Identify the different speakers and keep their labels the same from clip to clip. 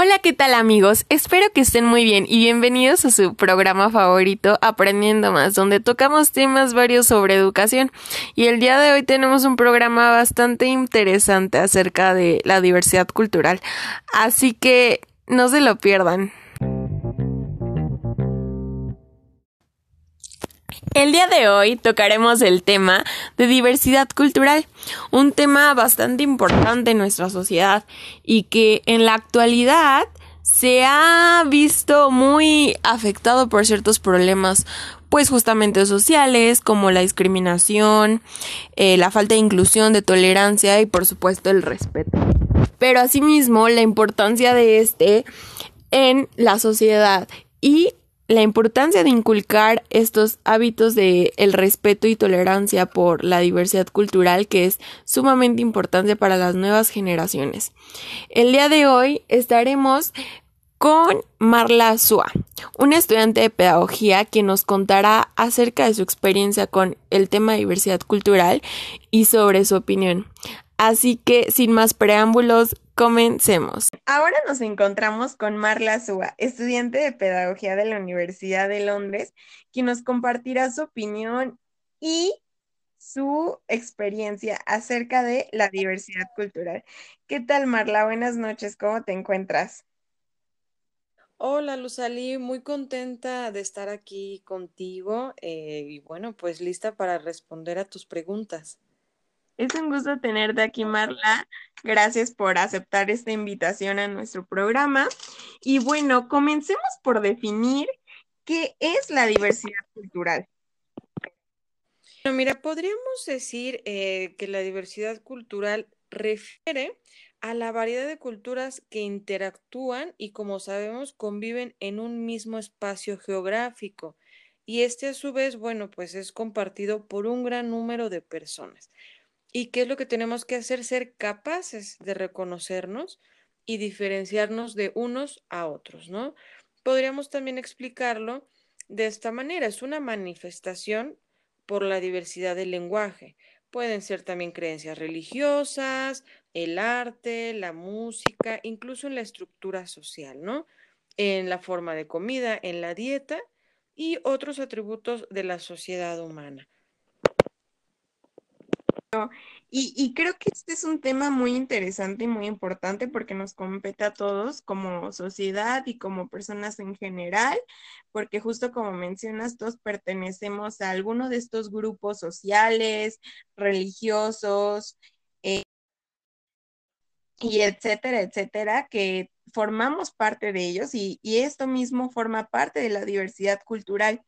Speaker 1: Hola, ¿qué tal amigos? Espero que estén muy bien y bienvenidos a su programa favorito Aprendiendo más, donde tocamos temas varios sobre educación. Y el día de hoy tenemos un programa bastante interesante acerca de la diversidad cultural, así que no se lo pierdan. El día de hoy tocaremos el tema de diversidad cultural, un tema bastante importante en nuestra sociedad y que en la actualidad se ha visto muy afectado por ciertos problemas, pues justamente sociales, como la discriminación, eh, la falta de inclusión, de tolerancia y por supuesto el respeto. Pero asimismo la importancia de este en la sociedad y la importancia de inculcar estos hábitos de el respeto y tolerancia por la diversidad cultural que es sumamente importante para las nuevas generaciones. El día de hoy estaremos con Marla Sua, una estudiante de pedagogía que nos contará acerca de su experiencia con el tema de diversidad cultural y sobre su opinión. Así que, sin más preámbulos, comencemos. Ahora nos encontramos con Marla Súa, estudiante de Pedagogía de la Universidad de Londres, quien nos compartirá su opinión y su experiencia acerca de la diversidad cultural. ¿Qué tal, Marla? Buenas noches, ¿cómo te encuentras?
Speaker 2: Hola, Luzali, muy contenta de estar aquí contigo eh, y bueno, pues lista para responder a tus preguntas.
Speaker 1: Es un gusto tenerte aquí, Marla. Gracias por aceptar esta invitación a nuestro programa. Y bueno, comencemos por definir qué es la diversidad cultural.
Speaker 2: Bueno, mira, podríamos decir eh, que la diversidad cultural refiere a la variedad de culturas que interactúan y, como sabemos, conviven en un mismo espacio geográfico. Y este, a su vez, bueno, pues es compartido por un gran número de personas. ¿Y qué es lo que tenemos que hacer? Ser capaces de reconocernos y diferenciarnos de unos a otros, ¿no? Podríamos también explicarlo de esta manera. Es una manifestación por la diversidad del lenguaje. Pueden ser también creencias religiosas, el arte, la música, incluso en la estructura social, ¿no? En la forma de comida, en la dieta y otros atributos de la sociedad humana.
Speaker 1: Y, creo que este es un tema muy interesante y muy importante porque nos compete a todos como sociedad y como personas en general, porque justo como mencionas, todos pertenecemos a alguno de estos grupos sociales, religiosos, eh, y etcétera, etcétera, que formamos parte de ellos y, esto mismo forma parte de la diversidad cultural.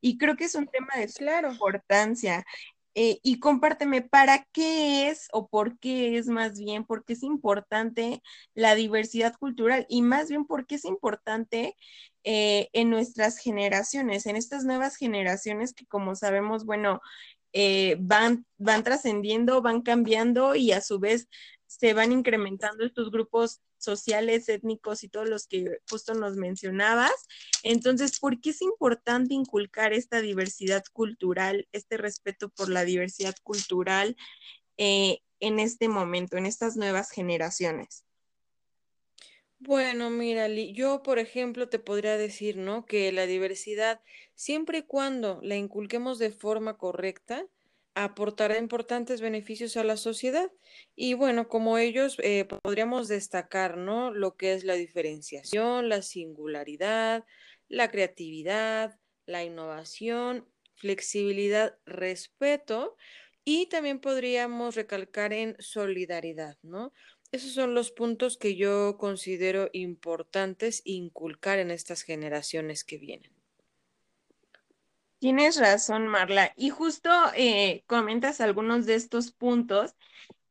Speaker 1: Y creo que es un tema de claro. importancia. Eh, y compárteme, ¿para qué es o por qué es más bien? ¿Por qué es importante la diversidad cultural? Y más bien, ¿por qué es importante eh, en nuestras generaciones, en estas nuevas generaciones que como sabemos, bueno, eh, van, van trascendiendo, van cambiando y a su vez se van incrementando estos grupos sociales, étnicos y todos los que justo nos mencionabas. Entonces, ¿por qué es importante inculcar esta diversidad cultural, este respeto por la diversidad cultural eh, en este momento, en estas nuevas generaciones?
Speaker 2: Bueno, mira, yo, por ejemplo, te podría decir, ¿no? Que la diversidad, siempre y cuando la inculquemos de forma correcta, aportará importantes beneficios a la sociedad. Y bueno, como ellos eh, podríamos destacar, ¿no? Lo que es la diferenciación, la singularidad, la creatividad, la innovación, flexibilidad, respeto y también podríamos recalcar en solidaridad, ¿no? Esos son los puntos que yo considero importantes inculcar en estas generaciones que vienen.
Speaker 1: Tienes razón, Marla. Y justo eh, comentas algunos de estos puntos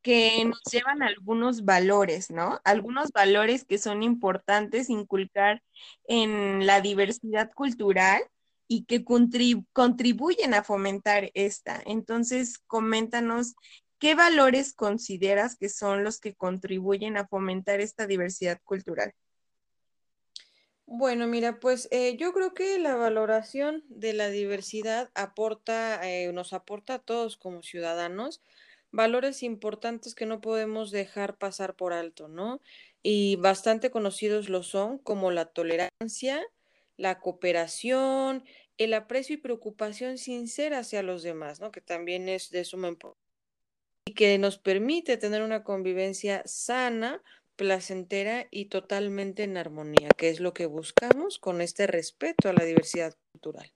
Speaker 1: que nos llevan a algunos valores, ¿no? Algunos valores que son importantes inculcar en la diversidad cultural y que contribuyen a fomentar esta. Entonces, coméntanos qué valores consideras que son los que contribuyen a fomentar esta diversidad cultural.
Speaker 2: Bueno, mira, pues eh, yo creo que la valoración de la diversidad aporta, eh, nos aporta a todos como ciudadanos valores importantes que no podemos dejar pasar por alto, ¿no? y bastante conocidos lo son como la tolerancia, la cooperación, el aprecio y preocupación sincera hacia los demás, ¿no? Que también es de suma importancia y que nos permite tener una convivencia sana, placentera y totalmente en armonía, que es lo que buscamos con este respeto a la diversidad cultural.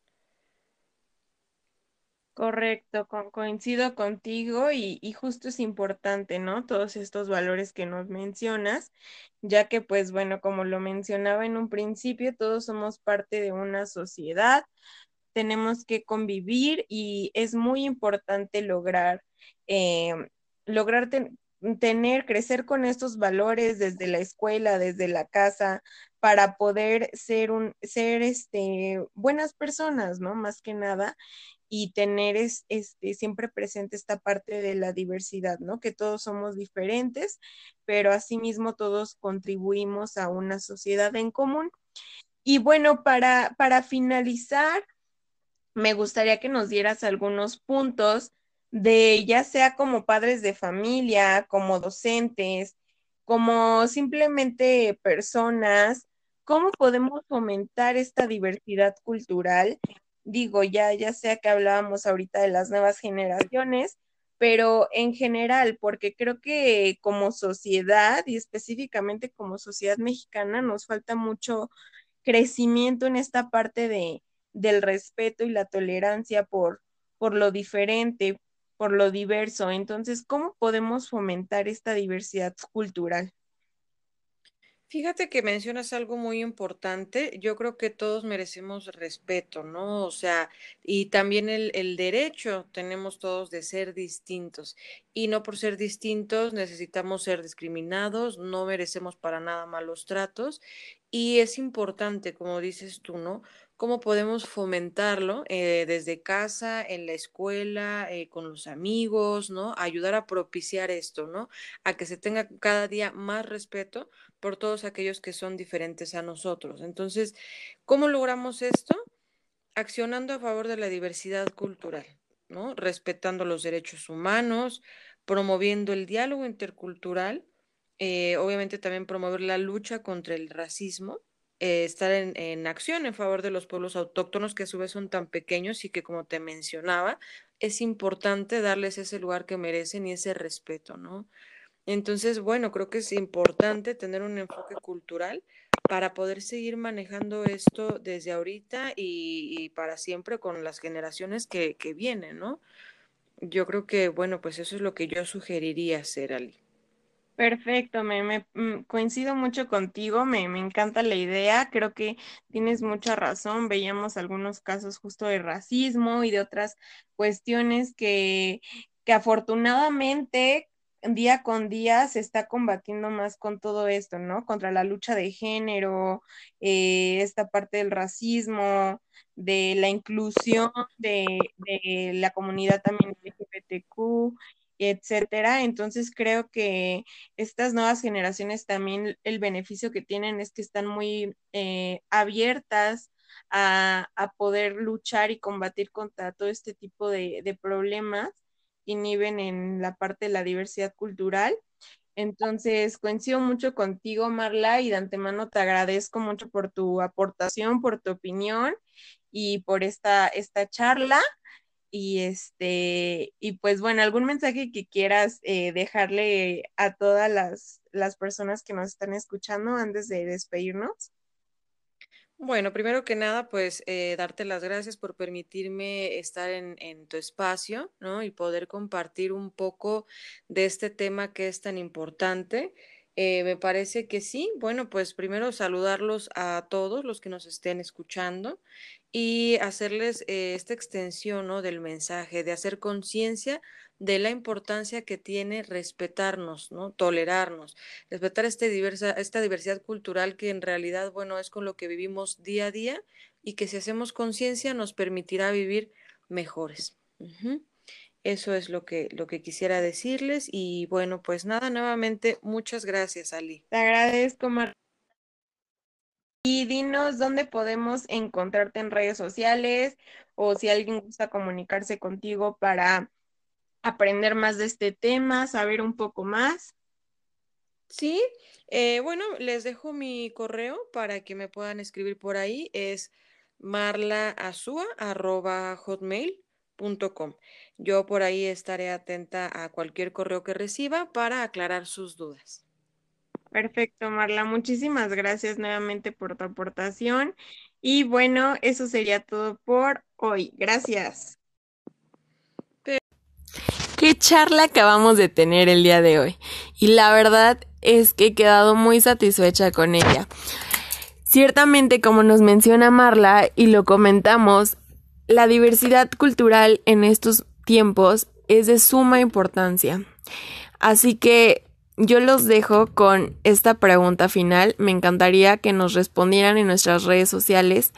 Speaker 1: Correcto, coincido contigo y, y, justo es importante, ¿no? Todos estos valores que nos mencionas, ya que pues bueno, como lo mencionaba en un principio, todos somos parte de una sociedad, tenemos que convivir y es muy importante lograr, eh, lograr tener, crecer con estos valores desde la escuela, desde la casa, para poder ser un, ser este, buenas personas, ¿no? Más que nada y tener este, siempre presente esta parte de la diversidad, ¿no? Que todos somos diferentes, pero asimismo todos contribuimos a una sociedad en común. Y bueno, para, para finalizar, me gustaría que nos dieras algunos puntos de ya sea como padres de familia, como docentes, como simplemente personas, cómo podemos fomentar esta diversidad cultural digo, ya, ya sea que hablábamos ahorita de las nuevas generaciones, pero en general, porque creo que como sociedad y específicamente como sociedad mexicana nos falta mucho crecimiento en esta parte de, del respeto y la tolerancia por, por lo diferente, por lo diverso. Entonces, ¿cómo podemos fomentar esta diversidad cultural?
Speaker 2: Fíjate que mencionas algo muy importante. Yo creo que todos merecemos respeto, ¿no? O sea, y también el, el, derecho tenemos todos de ser distintos. Y no por ser distintos necesitamos ser discriminados, no merecemos para nada malos tratos. Y es importante, como dices tú, ¿no? Cómo podemos fomentarlo eh, desde casa, en la escuela, eh, con los amigos, ¿no? Ayudar a propiciar esto, ¿no? A que se tenga cada día más respeto por todos aquellos que son diferentes a nosotros. Entonces, ¿cómo logramos esto? Accionando a favor de la diversidad cultural, ¿no? Respetando los derechos humanos, promoviendo el diálogo intercultural, eh, obviamente también promover la lucha contra el racismo eh, estar en, acción en favor de los pueblos autóctonos que a su vez son tan pequeños y que como te mencionaba, es importante darles ese lugar que merecen y ese respeto, ¿no? Entonces, bueno, creo que es importante tener un enfoque cultural para poder seguir manejando esto desde ahorita y, y para siempre con las generaciones que, que vienen, ¿no? Yo creo que, bueno, pues eso es lo que yo sugeriría hacer, Ali.
Speaker 1: Perfecto, me, mm, coincido mucho contigo, me, me, encanta la idea, creo que tienes mucha razón, veíamos algunos casos justo de racismo y de otras cuestiones que, que afortunadamente día con día se está combatiendo más con todo esto, ¿no? Contra la lucha de género, eh, esta parte del racismo, de la inclusión de, de la comunidad también LGBTQ etcétera. Entonces creo que estas nuevas generaciones también el beneficio que tienen es que están muy eh, abiertas a, a, poder luchar y combatir contra todo este tipo de, de problemas que inhiben en la parte de la diversidad cultural. Entonces, coincido mucho contigo, Marla, y de antemano te agradezco mucho por tu aportación, por tu opinión y por esta, esta charla. Y este, y pues bueno, algún mensaje que quieras eh, dejarle a todas las, las personas que nos están escuchando antes de despedirnos.
Speaker 2: Bueno, primero que nada, pues eh, darte las gracias por permitirme estar en, en, tu espacio, ¿no? Y poder compartir un poco de este tema que es tan importante. Eh, me parece que sí. Bueno, pues primero saludarlos a todos los que nos estén escuchando y hacerles eh, esta extensión ¿no? del mensaje, de hacer conciencia de la importancia que tiene respetarnos, ¿no? tolerarnos, respetar este diversa, esta diversidad cultural que en realidad, bueno, es con lo que vivimos día a día y que si hacemos conciencia nos permitirá vivir mejores. Eso es lo que, lo que quisiera decirles y bueno, pues nada, nuevamente muchas gracias, Ali.
Speaker 1: Te agradezco. Y dinos dónde podemos encontrarte en redes sociales o si alguien gusta comunicarse contigo para aprender más de este tema, saber un poco más.
Speaker 2: Sí, eh, bueno, les dejo mi correo para que me puedan escribir por ahí. Es marlaazua.hotmail.com. Yo por ahí estaré atenta a cualquier correo que reciba para aclarar sus dudas.
Speaker 1: Perfecto, Marla. Muchísimas gracias nuevamente por tu aportación. Y bueno, eso sería todo por hoy. Gracias. Qué charla acabamos de tener el día de hoy. Y la verdad es que he quedado muy satisfecha con ella. Ciertamente, como nos menciona Marla y lo comentamos, la diversidad cultural en estos tiempos es de suma importancia. Así que yo los dejo con esta pregunta final. Me encantaría que nos respondieran en nuestras redes sociales.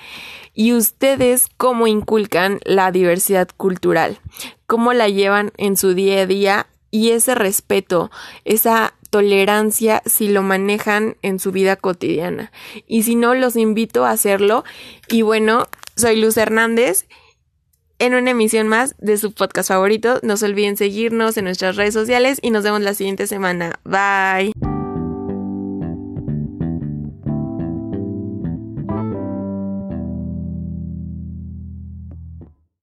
Speaker 1: ¿Y ustedes cómo inculcan la diversidad cultural? ¿Cómo la llevan en su día a día? Y ese respeto, esa tolerancia si lo manejan en su vida cotidiana. Y si no, los invito a hacerlo. Y bueno, soy Luz Hernández en una emisión más de su podcast favorito. No se olviden seguirnos en nuestras redes sociales y nos vemos la siguiente semana. Bye.